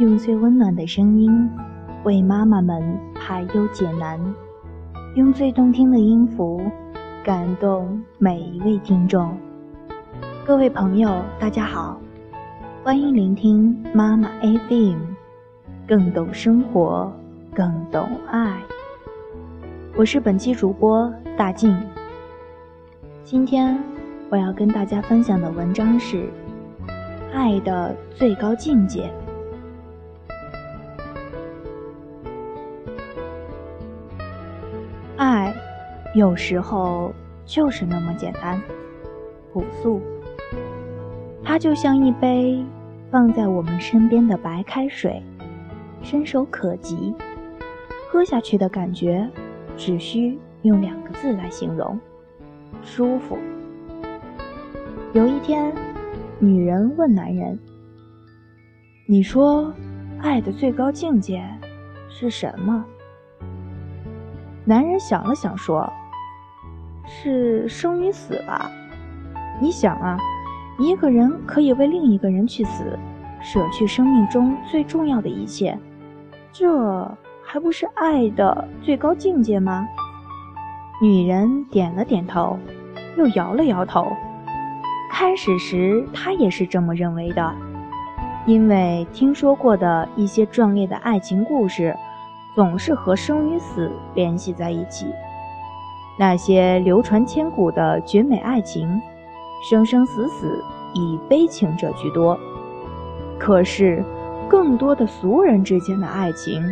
用最温暖的声音为妈妈们排忧解难，用最动听的音符感动每一位听众。各位朋友，大家好，欢迎聆听妈妈 FM，更懂生活，更懂爱。我是本期主播大静。今天我要跟大家分享的文章是《爱的最高境界》。有时候就是那么简单、朴素。它就像一杯放在我们身边的白开水，伸手可及，喝下去的感觉，只需用两个字来形容：舒服。有一天，女人问男人：“你说，爱的最高境界是什么？”男人想了想，说：“是生与死吧。你想啊，一个人可以为另一个人去死，舍去生命中最重要的一切，这还不是爱的最高境界吗？”女人点了点头，又摇了摇头。开始时，她也是这么认为的，因为听说过的一些壮烈的爱情故事。总是和生与死联系在一起。那些流传千古的绝美爱情，生生死死以悲情者居多。可是，更多的俗人之间的爱情，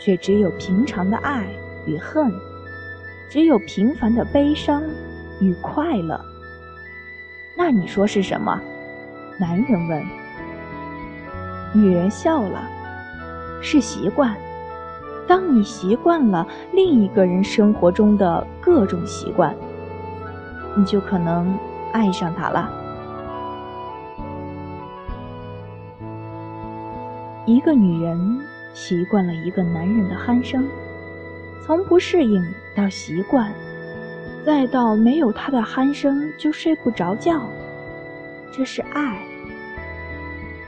却只有平常的爱与恨，只有平凡的悲伤与快乐。那你说是什么？男人问。女人笑了，是习惯。当你习惯了另一个人生活中的各种习惯，你就可能爱上他了。一个女人习惯了一个男人的鼾声，从不适应到习惯，再到没有他的鼾声就睡不着觉，这是爱。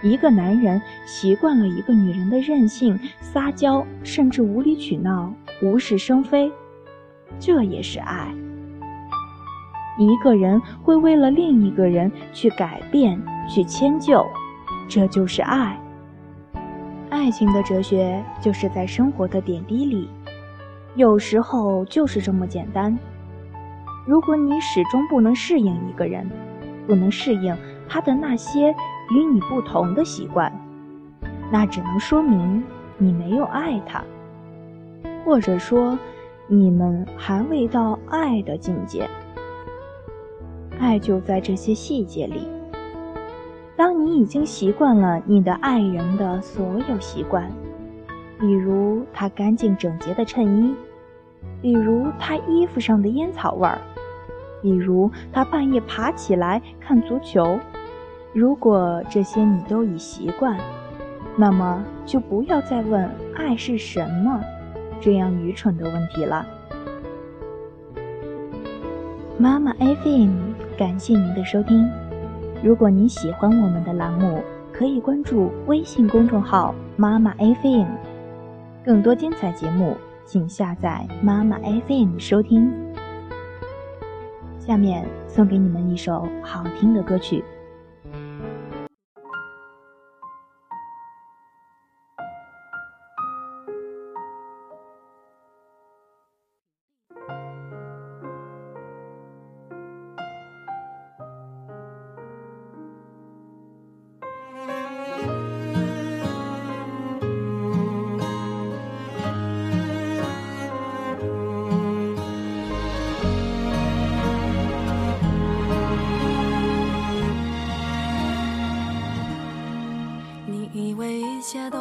一个男人习惯了一个女人的任性、撒娇，甚至无理取闹、无事生非，这也是爱。一个人会为了另一个人去改变、去迁就，这就是爱。爱情的哲学就是在生活的点滴里，有时候就是这么简单。如果你始终不能适应一个人，不能适应他的那些。与你不同的习惯，那只能说明你没有爱他，或者说你们还未到爱的境界。爱就在这些细节里。当你已经习惯了你的爱人的所有习惯，比如他干净整洁的衬衣，比如他衣服上的烟草味儿，比如他半夜爬起来看足球。如果这些你都已习惯，那么就不要再问爱是什么这样愚蠢的问题了。妈妈 FM，感谢您的收听。如果您喜欢我们的栏目，可以关注微信公众号“妈妈 FM”，更多精彩节目请下载妈妈 FM 收听。下面送给你们一首好听的歌曲。